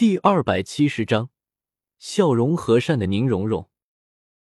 第二百七十章笑容和善的宁荣荣。